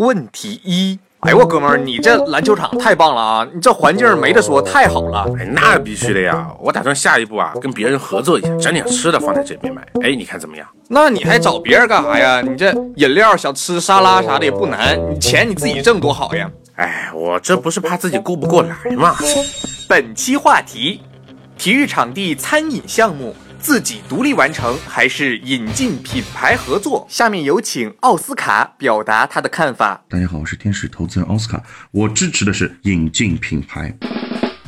问题一。哎呦我哥们儿，你这篮球场太棒了啊！你这环境没得说，太好了。哎，那必须的呀！我打算下一步啊，跟别人合作一下，整点吃的放在这边卖。哎，你看怎么样？那你还找别人干啥呀？你这饮料、小吃、沙拉啥的也不难，你钱你自己挣多好呀！哎，我这不是怕自己顾不过来吗？本期话题：体育场地餐饮项目。自己独立完成还是引进品牌合作？下面有请奥斯卡表达他的看法。大家好，我是天使投资人奥斯卡，我支持的是引进品牌。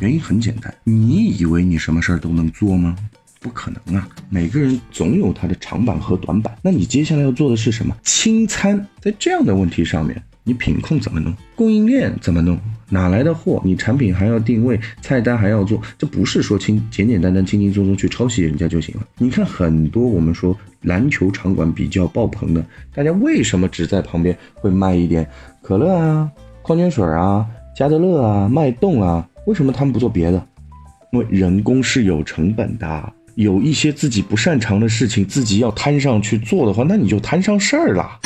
原因很简单，你以为你什么事儿都能做吗？不可能啊！每个人总有他的长板和短板。那你接下来要做的是什么？清餐，在这样的问题上面。你品控怎么弄？供应链怎么弄？哪来的货？你产品还要定位，菜单还要做，这不是说轻简简单单、轻轻松松去抄袭人家就行了。你看很多我们说篮球场馆比较爆棚的，大家为什么只在旁边会卖一点可乐啊、矿泉水啊、加德乐啊、脉动啊？为什么他们不做别的？因为人工是有成本的，有一些自己不擅长的事情，自己要摊上去做的话，那你就摊上事儿了。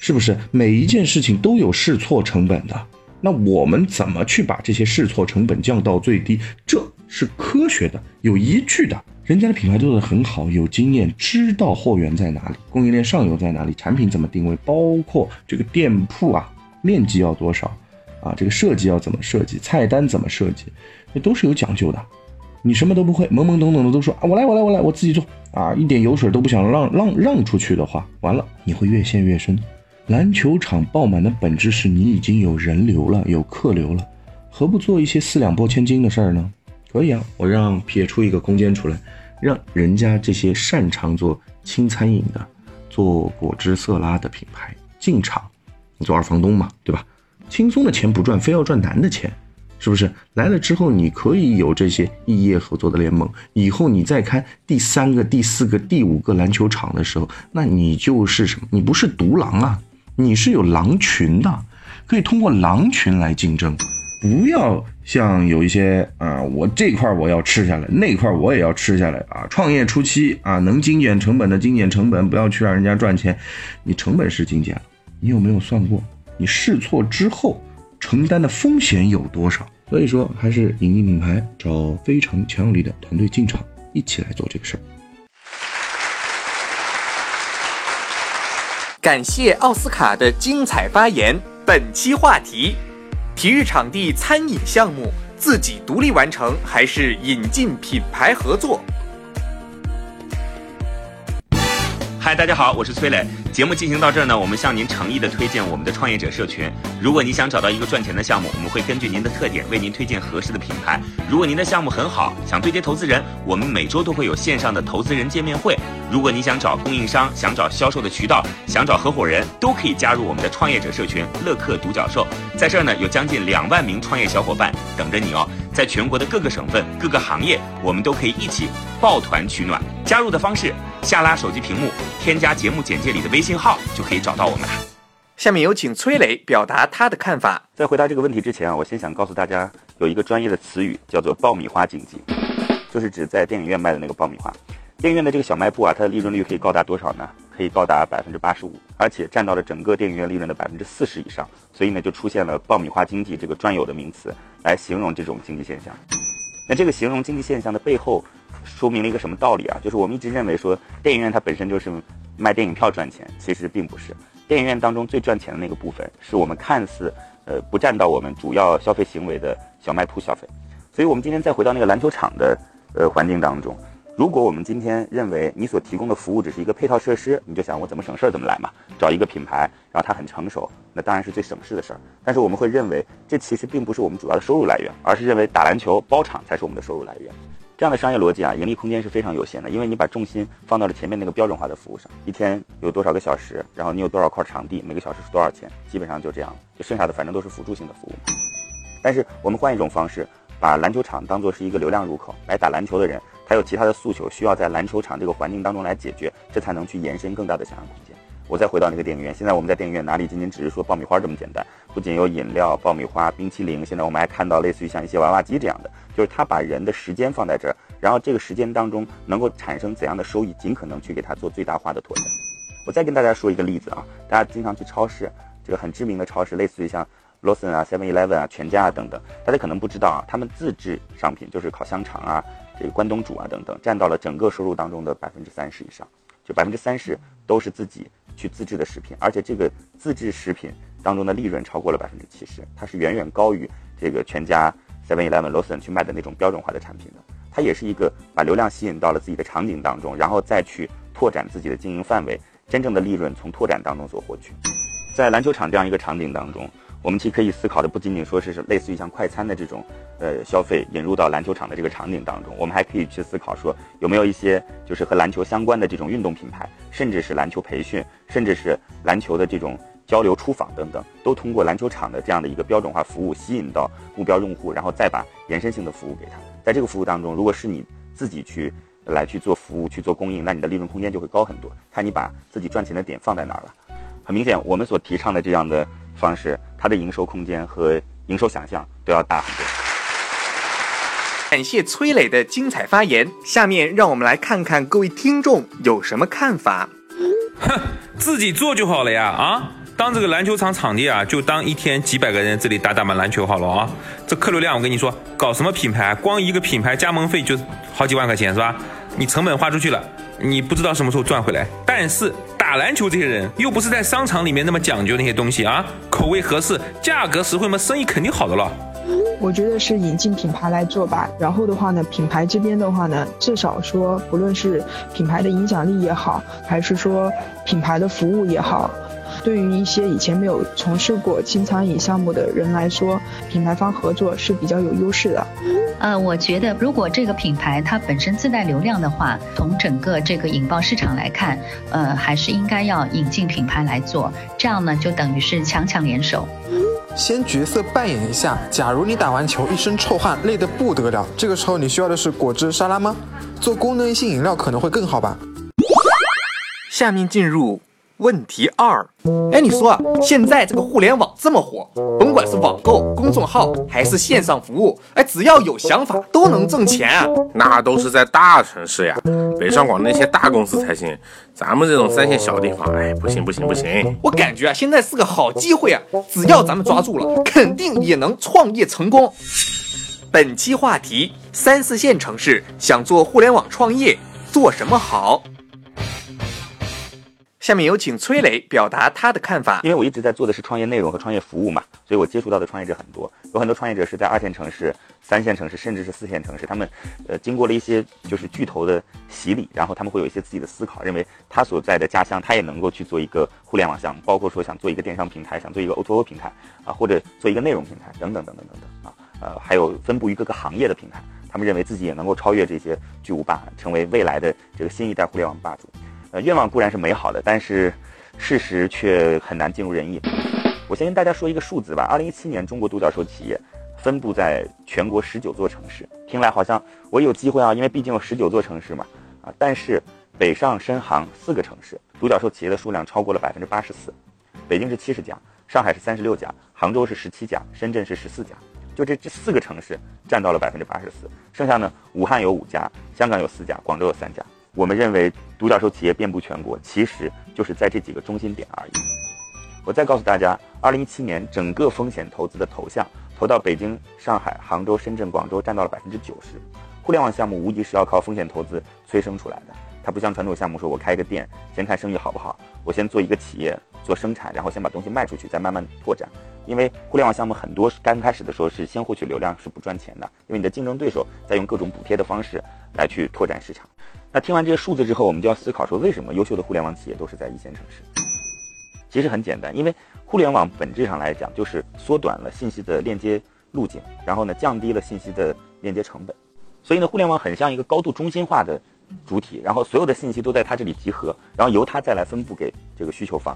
是不是每一件事情都有试错成本的？那我们怎么去把这些试错成本降到最低？这是科学的，有依据的。人家的品牌做得很好，有经验，知道货源在哪里，供应链上游在哪里，产品怎么定位，包括这个店铺啊，面积要多少啊，这个设计要怎么设计，菜单怎么设计，那都是有讲究的。你什么都不会，懵懵懂懂的都说啊，我来，我来，我来，我自己做啊，一点油水都不想让让让出去的话，完了，你会越陷越深。篮球场爆满的本质是你已经有人流了，有客流了，何不做一些四两拨千斤的事儿呢？可以啊，我让撇出一个空间出来，让人家这些擅长做轻餐饮的、做果汁色拉的品牌进场，你做二房东嘛，对吧？轻松的钱不赚，非要赚难的钱，是不是？来了之后，你可以有这些异业合作的联盟，以后你再开第三个、第四个、第五个篮球场的时候，那你就是什么？你不是独狼啊！你是有狼群的，可以通过狼群来竞争，不要像有一些啊，我这块我要吃下来，那块我也要吃下来啊。创业初期啊，能精简成本的精简成本，不要去让人家赚钱。你成本是精简了，你有没有算过？你试错之后承担的风险有多少？所以说，还是引进品牌，找非常强有力的团队进场，一起来做这个事儿。感谢奥斯卡的精彩发言。本期话题：体育场地餐饮项目自己独立完成还是引进品牌合作？嗨，大家好，我是崔磊。节目进行到这儿呢，我们向您诚意的推荐我们的创业者社群。如果你想找到一个赚钱的项目，我们会根据您的特点为您推荐合适的品牌。如果您的项目很好，想对接投资人，我们每周都会有线上的投资人见面会。如果你想找供应商，想找销售的渠道，想找合伙人，都可以加入我们的创业者社群“乐客独角兽”。在这儿呢，有将近两万名创业小伙伴等着你哦。在全国的各个省份、各个行业，我们都可以一起抱团取暖。加入的方式：下拉手机屏幕，添加节目简介里的微信号，就可以找到我们了。下面有请崔磊表达他的看法。在回答这个问题之前啊，我先想告诉大家，有一个专业的词语叫做“爆米花经济”，就是指在电影院卖的那个爆米花。电影院的这个小卖部啊，它的利润率可以高达多少呢？可以高达百分之八十五，而且占到了整个电影院利润的百分之四十以上。所以呢，就出现了“爆米花经济”这个专有的名词，来形容这种经济现象。那这个形容经济现象的背后，说明了一个什么道理啊？就是我们一直认为说电影院它本身就是卖电影票赚钱，其实并不是。电影院当中最赚钱的那个部分，是我们看似呃不占到我们主要消费行为的小卖铺消费。所以我们今天再回到那个篮球场的呃环境当中。如果我们今天认为你所提供的服务只是一个配套设施，你就想我怎么省事儿怎么来嘛，找一个品牌，然后它很成熟，那当然是最省事的事儿。但是我们会认为这其实并不是我们主要的收入来源，而是认为打篮球包场才是我们的收入来源。这样的商业逻辑啊，盈利空间是非常有限的，因为你把重心放到了前面那个标准化的服务上，一天有多少个小时，然后你有多少块场地，每个小时是多少钱，基本上就这样，就剩下的反正都是辅助性的服务。但是我们换一种方式，把篮球场当做是一个流量入口，来打篮球的人，还有其他的诉求，需要在篮球场这个环境当中来解决，这才能去延伸更大的想象空间。我再回到那个电影院，现在我们在电影院哪里仅仅只是说爆米花这么简单，不仅有饮料、爆米花、冰淇淋，现在我们还看到类似于像一些娃娃机这样的，就是他把人的时间放在这儿，然后这个时间当中能够产生怎样的收益，尽可能去给他做最大化的拓展。我再跟大家说一个例子啊，大家经常去超市，这个很知名的超市，类似于像 Lawson 啊、Seven Eleven 啊、全家啊等等，大家可能不知道啊，他们自制商品就是烤香肠啊、这个关东煮啊等等，占到了整个收入当中的百分之三十以上，就百分之三十都是自己去自制的食品，而且这个自制食品当中的利润超过了百分之七十，它是远远高于这个全家、Seven Eleven、Lawson 去卖的那种标准化的产品的。它也是一个把流量吸引到了自己的场景当中，然后再去拓展自己的经营范围。真正的利润从拓展当中所获取，在篮球场这样一个场景当中，我们其实可以思考的不仅仅说是类似于像快餐的这种呃消费引入到篮球场的这个场景当中，我们还可以去思考说有没有一些就是和篮球相关的这种运动品牌，甚至是篮球培训，甚至是篮球的这种交流出访等等，都通过篮球场的这样的一个标准化服务吸引到目标用户，然后再把延伸性的服务给他。在这个服务当中，如果是你自己去。来去做服务，去做供应，那你的利润空间就会高很多。看你把自己赚钱的点放在哪儿了。很明显，我们所提倡的这样的方式，它的营收空间和营收想象都要大很多。感谢崔磊的精彩发言。下面让我们来看看各位听众有什么看法。哼，自己做就好了呀！啊，当这个篮球场场地啊，就当一天几百个人这里打打满篮球好了啊。这客流量，我跟你说，搞什么品牌，光一个品牌加盟费就好几万块钱是吧？你成本花出去了，你不知道什么时候赚回来。但是打篮球这些人又不是在商场里面那么讲究那些东西啊，口味合适，价格实惠嘛，生意肯定好的了。我觉得是引进品牌来做吧。然后的话呢，品牌这边的话呢，至少说不论是品牌的影响力也好，还是说品牌的服务也好。对于一些以前没有从事过轻餐饮项目的人来说，品牌方合作是比较有优势的。呃，我觉得如果这个品牌它本身自带流量的话，从整个这个引爆市场来看，呃，还是应该要引进品牌来做，这样呢就等于是强强联手。先角色扮演一下，假如你打完球一身臭汗，累得不得了，这个时候你需要的是果汁沙拉吗？做功能性饮料可能会更好吧。下面进入。问题二，哎，你说啊，现在这个互联网这么火，甭管是网购、公众号还是线上服务，哎，只要有想法都能挣钱啊。那都是在大城市呀，北上广那些大公司才行，咱们这种三线小地方，哎，不行不行不行。我感觉啊，现在是个好机会啊，只要咱们抓住了，肯定也能创业成功。本期话题：三四线城市想做互联网创业，做什么好？下面有请崔磊表达他的看法。因为我一直在做的是创业内容和创业服务嘛，所以我接触到的创业者很多，有很多创业者是在二线城市、三线城市，甚至是四线城市，他们呃经过了一些就是巨头的洗礼，然后他们会有一些自己的思考，认为他所在的家乡他也能够去做一个互联网项目，包括说想做一个电商平台，想做一个 O2O 平台啊，或者做一个内容平台等等等等等等啊，呃，还有分布于各个行业的平台，他们认为自己也能够超越这些巨无霸，成为未来的这个新一代互联网霸主。呃，愿望固然是美好的，但是事实却很难尽如人意。我先跟大家说一个数字吧。二零一七年，中国独角兽企业分布在全国十九座城市，听来好像我有机会啊，因为毕竟有十九座城市嘛。啊，但是北上深杭四个城市，独角兽企业的数量超过了百分之八十四。北京是七十家，上海是三十六家，杭州是十七家，深圳是十四家。就这这四个城市占到了百分之八十四，剩下呢，武汉有五家，香港有四家，广州有三家。我们认为独角兽企业遍布全国，其实就是在这几个中心点而已。我再告诉大家，二零一七年整个风险投资的投向投到北京、上海、杭州、深圳、广州，占到了百分之九十。互联网项目无疑是要靠风险投资催生出来的，它不像传统项目，说我开一个店，先看生意好不好，我先做一个企业做生产，然后先把东西卖出去，再慢慢拓展。因为互联网项目很多刚开始的时候是先获取流量是不赚钱的，因为你的竞争对手在用各种补贴的方式来去拓展市场。那听完这些数字之后，我们就要思考说，为什么优秀的互联网企业都是在一线城市？其实很简单，因为互联网本质上来讲就是缩短了信息的链接路径，然后呢降低了信息的链接成本。所以呢，互联网很像一个高度中心化的主体，然后所有的信息都在它这里集合，然后由它再来分布给这个需求方。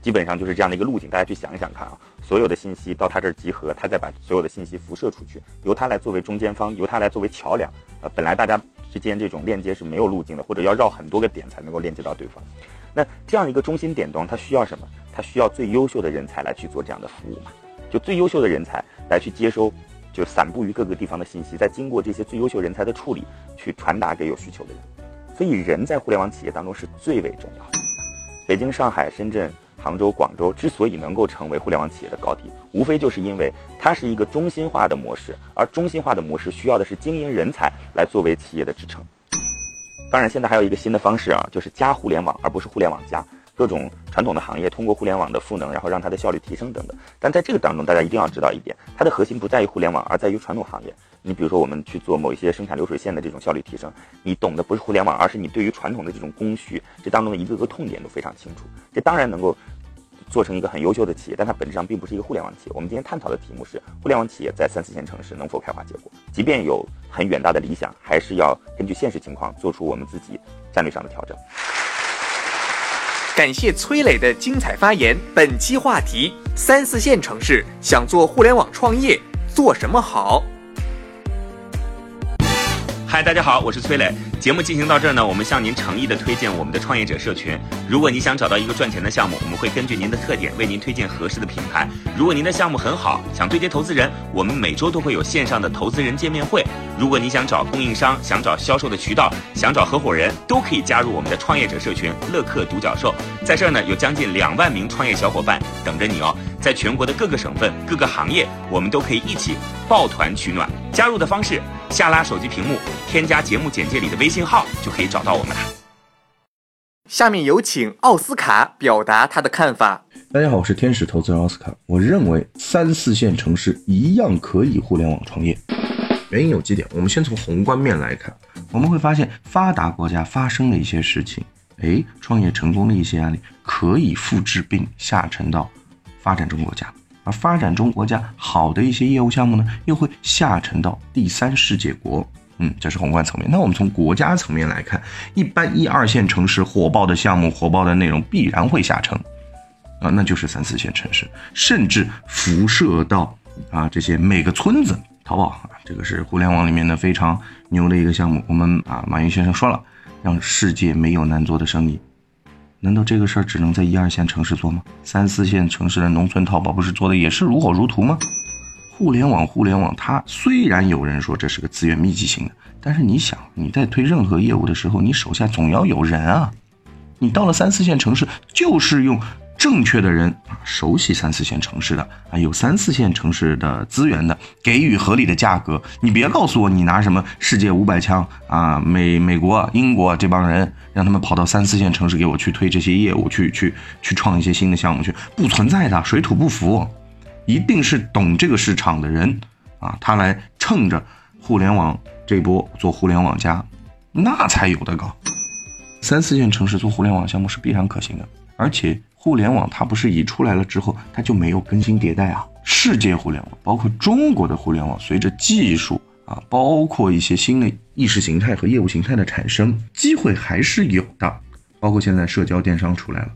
基本上就是这样的一个路径，大家去想一想看啊，所有的信息到它这儿集合，它再把所有的信息辐射出去，由它来作为中间方，由它来作为桥梁。呃，本来大家之间这种链接是没有路径的，或者要绕很多个点才能够链接到对方。那这样一个中心点端，它需要什么？它需要最优秀的人才来去做这样的服务嘛？就最优秀的人才来去接收，就散布于各个地方的信息，再经过这些最优秀人才的处理，去传达给有需求的人。所以人在互联网企业当中是最为重要的。北京、上海、深圳。杭州、广州之所以能够成为互联网企业的高地，无非就是因为它是一个中心化的模式，而中心化的模式需要的是精英人才来作为企业的支撑。当然，现在还有一个新的方式啊，就是加互联网，而不是互联网加。各种传统的行业通过互联网的赋能，然后让它的效率提升等等。但在这个当中，大家一定要知道一点，它的核心不在于互联网，而在于传统行业。你比如说，我们去做某一些生产流水线的这种效率提升，你懂的不是互联网，而是你对于传统的这种工序，这当中的一个个痛点都非常清楚。这当然能够做成一个很优秀的企业，但它本质上并不是一个互联网企业。我们今天探讨的题目是互联网企业在三四线城市能否开花结果？即便有很远大的理想，还是要根据现实情况做出我们自己战略上的调整。感谢崔磊的精彩发言。本期话题：三四线城市想做互联网创业，做什么好？嗨，大家好，我是崔磊。节目进行到这儿呢，我们向您诚意的推荐我们的创业者社群。如果你想找到一个赚钱的项目，我们会根据您的特点为您推荐合适的品牌。如果您的项目很好，想对接投资人，我们每周都会有线上的投资人见面会。如果你想找供应商，想找销售的渠道，想找合伙人，都可以加入我们的创业者社群乐客独角兽。在这儿呢，有将近两万名创业小伙伴等着你哦。在全国的各个省份、各个行业，我们都可以一起抱团取暖。加入的方式：下拉手机屏幕，添加节目简介里的微信号，就可以找到我们了。下面有请奥斯卡表达他的看法。大家好，我是天使投资人奥斯卡。我认为三四线城市一样可以互联网创业，原因有几点。我们先从宏观面来看，我们会发现发达国家发生的一些事情，哎，创业成功的一些案例可以复制并下沉到。发展中国家，而发展中国家好的一些业务项目呢，又会下沉到第三世界国。嗯，这是宏观层面。那我们从国家层面来看，一般一二线城市火爆的项目、火爆的内容必然会下沉，啊，那就是三四线城市，甚至辐射到啊这些每个村子。淘宝啊，这个是互联网里面的非常牛的一个项目。我们啊，马云先生说了，让世界没有难做的生意。难道这个事儿只能在一二线城市做吗？三四线城市的农村淘宝不是做的也是如火如荼吗？互联网，互联网，它虽然有人说这是个资源密集型的，但是你想，你在推任何业务的时候，你手下总要有人啊。你到了三四线城市，就是用。正确的人啊，熟悉三四线城市的啊，有三四线城市的资源的，给予合理的价格。你别告诉我你拿什么世界五百强啊，美美国、英国这帮人，让他们跑到三四线城市给我去推这些业务，去去去创一些新的项目去，不存在的，水土不服。一定是懂这个市场的人啊，他来趁着互联网这波做互联网加，那才有的搞。三四线城市做互联网项目是必然可行的，而且。互联网它不是一出来了之后，它就没有更新迭代啊。世界互联网，包括中国的互联网，随着技术啊，包括一些新的意识形态和业务形态的产生，机会还是有的。包括现在社交电商出来了，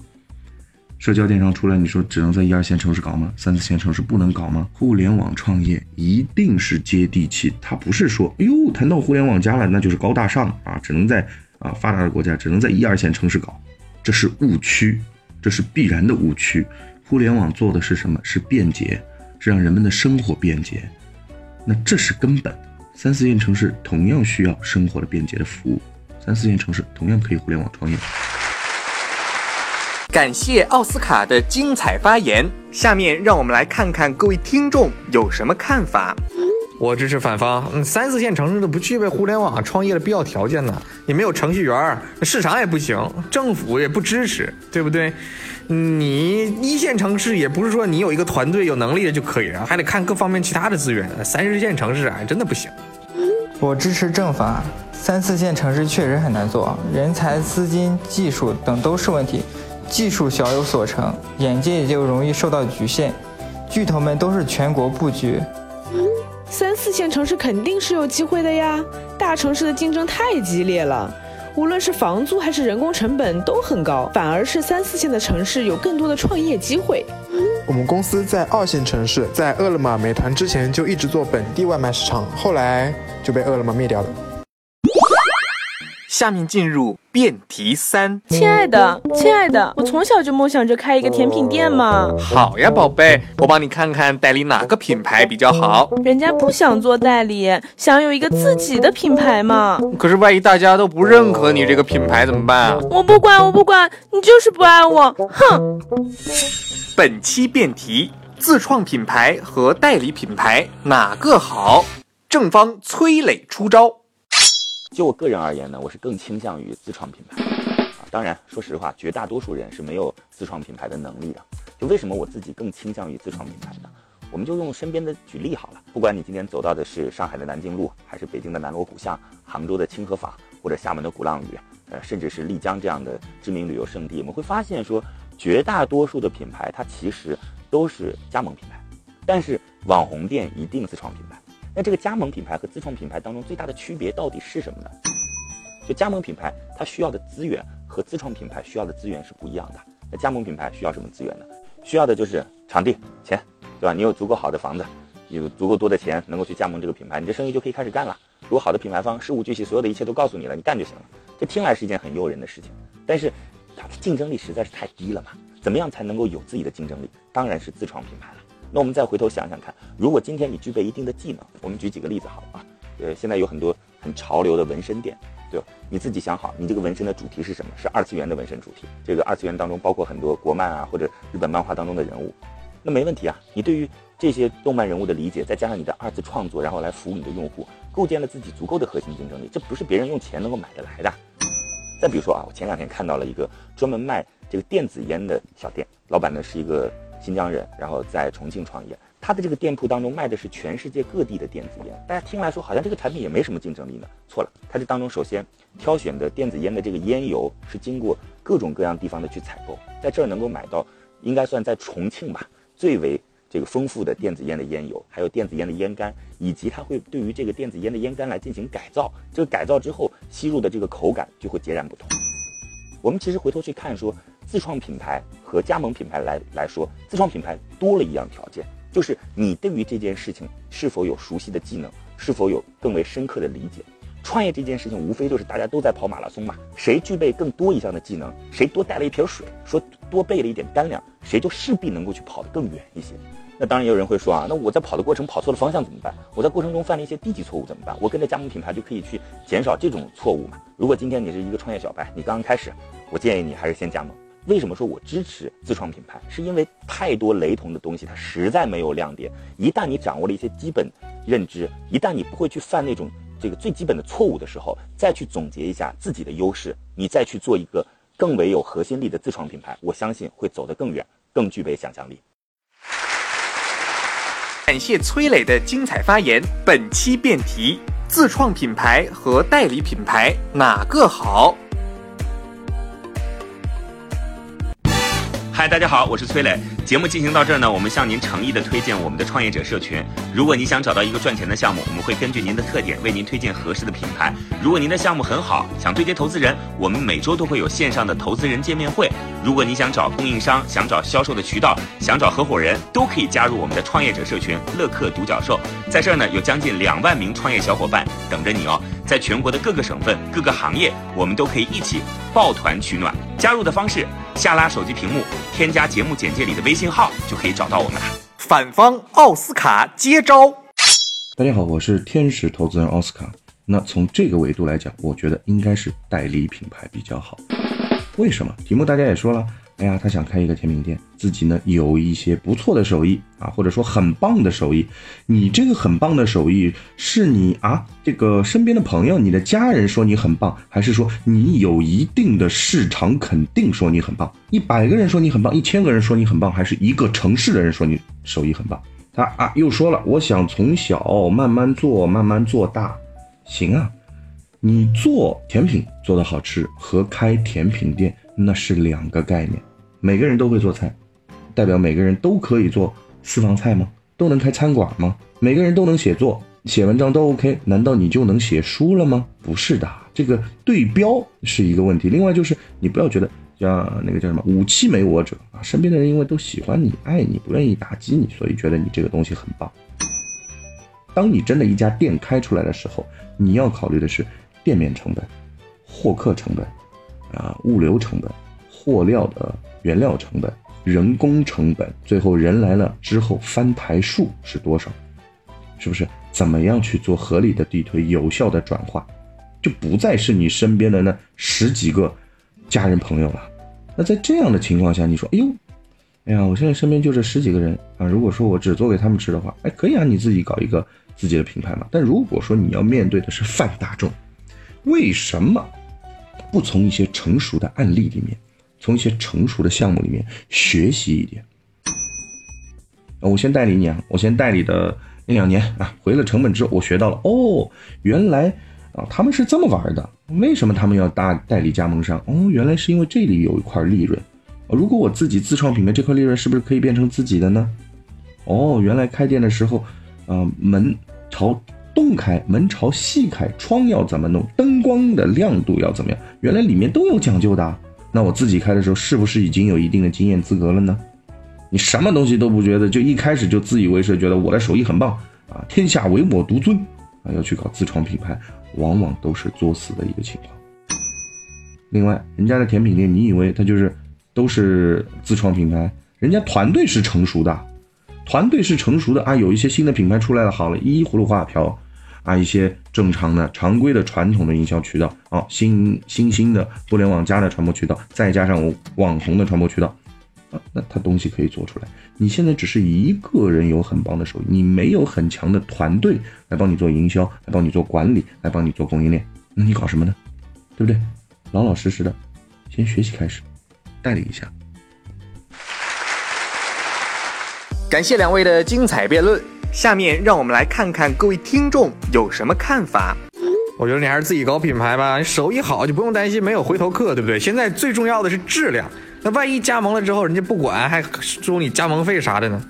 社交电商出来，你说只能在一二线城市搞吗？三四线城市不能搞吗？互联网创业一定是接地气，它不是说，哎呦，谈到互联网加了，那就是高大上啊，只能在啊发达的国家，只能在一二线城市搞，这是误区。这是必然的误区。互联网做的是什么？是便捷，是让人们的生活便捷。那这是根本。三四线城市同样需要生活的便捷的服务，三四线城市同样可以互联网创业。感谢奥斯卡的精彩发言。下面让我们来看看各位听众有什么看法。我支持反方。嗯，三四线城市都不具备互联网创业的必要条件呢，也没有程序员，市场也不行，政府也不支持，对不对？你一线城市也不是说你有一个团队有能力的就可以了，还得看各方面其他的资源。三四线城市啊，真的不行。我支持正方。三四线城市确实很难做，人才、资金、技术等都是问题。技术小有所成，眼界也就容易受到局限。巨头们都是全国布局。三四线城市肯定是有机会的呀，大城市的竞争太激烈了。无论是房租还是人工成本都很高，反而是三四线的城市有更多的创业机会。我们公司在二线城市，在饿了么、美团之前就一直做本地外卖市场，后来就被饿了么灭掉了。下面进入辩题三。亲爱的，亲爱的，我从小就梦想着开一个甜品店嘛。好呀，宝贝，我帮你看看代理哪个品牌比较好。人家不想做代理，想有一个自己的品牌嘛。可是万一大家都不认可你这个品牌怎么办啊？我不管，我不管，你就是不爱我，哼！本期辩题：自创品牌和代理品牌哪个好？正方崔磊出招。就我个人而言呢，我是更倾向于自创品牌啊。当然，说实话，绝大多数人是没有自创品牌的能力的。就为什么我自己更倾向于自创品牌呢？我们就用身边的举例好了。不管你今天走到的是上海的南京路，还是北京的南锣鼓巷、杭州的清河坊，或者厦门的鼓浪屿，呃，甚至是丽江这样的知名旅游胜地，我们会发现说，绝大多数的品牌它其实都是加盟品牌，但是网红店一定自创品牌。那这个加盟品牌和自创品牌当中最大的区别到底是什么呢？就加盟品牌它需要的资源和自创品牌需要的资源是不一样的。那加盟品牌需要什么资源呢？需要的就是场地、钱，对吧？你有足够好的房子，有足够多的钱能够去加盟这个品牌，你这生意就可以开始干了。如果好的品牌方事无巨细，所有的一切都告诉你了，你干就行了。这听来是一件很诱人的事情，但是它的竞争力实在是太低了嘛？怎么样才能够有自己的竞争力？当然是自创品牌了。那我们再回头想想看，如果今天你具备一定的技能，我们举几个例子好了啊？呃，现在有很多很潮流的纹身店，对吧？你自己想好，你这个纹身的主题是什么？是二次元的纹身主题。这个二次元当中包括很多国漫啊或者日本漫画当中的人物，那没问题啊。你对于这些动漫人物的理解，再加上你的二次创作，然后来服务你的用户，构建了自己足够的核心竞争力，这不是别人用钱能够买得来的。再比如说啊，我前两天看到了一个专门卖这个电子烟的小店，老板呢是一个。新疆人，然后在重庆创业，他的这个店铺当中卖的是全世界各地的电子烟。大家听来说好像这个产品也没什么竞争力呢？错了，他这当中首先挑选的电子烟的这个烟油是经过各种各样地方的去采购，在这儿能够买到，应该算在重庆吧最为这个丰富的电子烟的烟油，还有电子烟的烟杆，以及他会对于这个电子烟的烟杆来进行改造。这个改造之后吸入的这个口感就会截然不同。我们其实回头去看说。自创品牌和加盟品牌来来说，自创品牌多了一样条件，就是你对于这件事情是否有熟悉的技能，是否有更为深刻的理解。创业这件事情无非就是大家都在跑马拉松嘛，谁具备更多一项的技能，谁多带了一瓶水，说多备了一点干粮，谁就势必能够去跑得更远一些。那当然也有人会说啊，那我在跑的过程跑错了方向怎么办？我在过程中犯了一些低级错误怎么办？我跟着加盟品牌就可以去减少这种错误嘛。如果今天你是一个创业小白，你刚刚开始，我建议你还是先加盟。为什么说我支持自创品牌？是因为太多雷同的东西，它实在没有亮点。一旦你掌握了一些基本认知，一旦你不会去犯那种这个最基本的错误的时候，再去总结一下自己的优势，你再去做一个更为有核心力的自创品牌，我相信会走得更远，更具备想象力。感谢崔磊的精彩发言。本期辩题：自创品牌和代理品牌哪个好？嗨，大家好，我是崔磊。节目进行到这儿呢，我们向您诚意的推荐我们的创业者社群。如果你想找到一个赚钱的项目，我们会根据您的特点为您推荐合适的品牌。如果您的项目很好，想对接投资人，我们每周都会有线上的投资人见面会。如果你想找供应商，想找销售的渠道，想找合伙人，都可以加入我们的创业者社群乐客独角兽。在这儿呢，有将近两万名创业小伙伴等着你哦。在全国的各个省份、各个行业，我们都可以一起抱团取暖。加入的方式：下拉手机屏幕，添加节目简介里的微信号，就可以找到我们了。反方奥斯卡接招。大家好，我是天使投资人奥斯卡。那从这个维度来讲，我觉得应该是代理品牌比较好。为什么？题目大家也说了。哎呀，他想开一个甜品店，自己呢有一些不错的手艺啊，或者说很棒的手艺。你这个很棒的手艺，是你啊这个身边的朋友、你的家人说你很棒，还是说你有一定的市场肯定说你很棒？一百个人说你很棒，一千个人说你很棒，还是一个城市的人说你手艺很棒？他啊又说了，我想从小慢慢做，慢慢做大。行啊，你做甜品做的好吃和开甜品店那是两个概念。每个人都会做菜，代表每个人都可以做私房菜吗？都能开餐馆吗？每个人都能写作，写文章都 OK，难道你就能写书了吗？不是的，这个对标是一个问题。另外就是你不要觉得像那个叫什么武器没我者啊，身边的人因为都喜欢你、爱你，不愿意打击你，所以觉得你这个东西很棒。当你真的一家店开出来的时候，你要考虑的是店面成本、获客成本、啊物流成本、货料的原料成本、人工成本，最后人来了之后翻台数是多少？是不是？怎么样去做合理的地推、有效的转化，就不再是你身边的那十几个家人朋友了。那在这样的情况下，你说，哎呦，哎呀，我现在身边就这十几个人啊，如果说我只做给他们吃的话，哎，可以啊，你自己搞一个。自己的品牌嘛，但如果说你要面对的是泛大众，为什么不从一些成熟的案例里面，从一些成熟的项目里面学习一点？我先代理你啊，我先代理的一两年啊，回了成本之后，我学到了哦，原来啊他们是这么玩的，为什么他们要搭代理加盟商？哦，原来是因为这里有一块利润，如果我自己自创品牌，这块利润是不是可以变成自己的呢？哦，原来开店的时候，啊门。朝东开，门朝西开，窗要怎么弄？灯光的亮度要怎么样？原来里面都有讲究的。那我自己开的时候，是不是已经有一定的经验资格了呢？你什么东西都不觉得，就一开始就自以为是，觉得我的手艺很棒啊，天下唯我独尊啊，要去搞自创品牌，往往都是作死的一个情况。另外，人家的甜品店，你以为他就是都是自创品牌？人家团队是成熟的。团队是成熟的啊，有一些新的品牌出来了，好了，一葫芦画瓢，啊，一些正常的、常规的、传统的营销渠道，啊，新新兴的互联网加的传播渠道，再加上网红的传播渠道，啊，那他东西可以做出来。你现在只是一个人有很棒的手艺，你没有很强的团队来帮你做营销，来帮你做管理，来帮你做供应链，那你搞什么呢？对不对？老老实实的，先学习开始，带领一下。感谢两位的精彩辩论，下面让我们来看看各位听众有什么看法。我觉得你还是自己搞品牌吧，你手艺好就不用担心没有回头客，对不对？现在最重要的是质量，那万一加盟了之后人家不管，还收你加盟费啥的呢？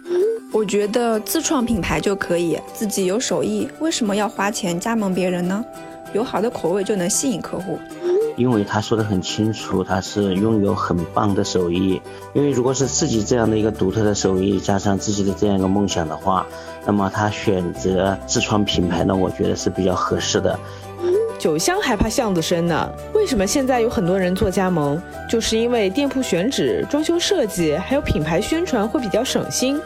我觉得自创品牌就可以，自己有手艺，为什么要花钱加盟别人呢？有好的口味就能吸引客户。因为他说的很清楚，他是拥有很棒的手艺。因为如果是自己这样的一个独特的手艺，加上自己的这样一个梦想的话，那么他选择自创品牌呢，我觉得是比较合适的。酒香还怕巷子深呢？为什么现在有很多人做加盟？就是因为店铺选址、装修设计还有品牌宣传会比较省心。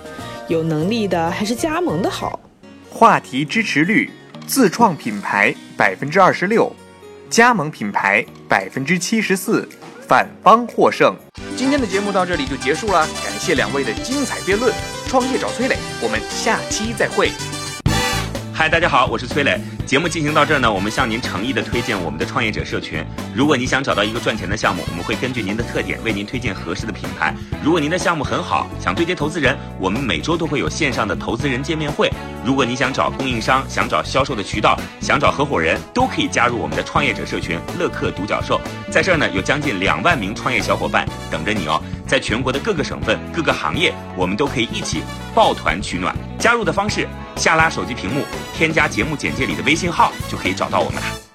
有能力的还是加盟的好。话题支持率：自创品牌百分之二十六。加盟品牌百分之七十四，反方获胜。今天的节目到这里就结束了，感谢两位的精彩辩论。创业找崔磊，我们下期再会。嗨，大家好，我是崔磊。节目进行到这儿呢，我们向您诚意的推荐我们的创业者社群。如果你想找到一个赚钱的项目，我们会根据您的特点为您推荐合适的品牌。如果您的项目很好，想对接投资人，我们每周都会有线上的投资人见面会。如果你想找供应商，想找销售的渠道，想找合伙人，都可以加入我们的创业者社群乐客独角兽。在这儿呢，有将近两万名创业小伙伴等着你哦。在全国的各个省份、各个行业，我们都可以一起抱团取暖。加入的方式，下拉手机屏幕，添加节目简介里的微信号，就可以找到我们了。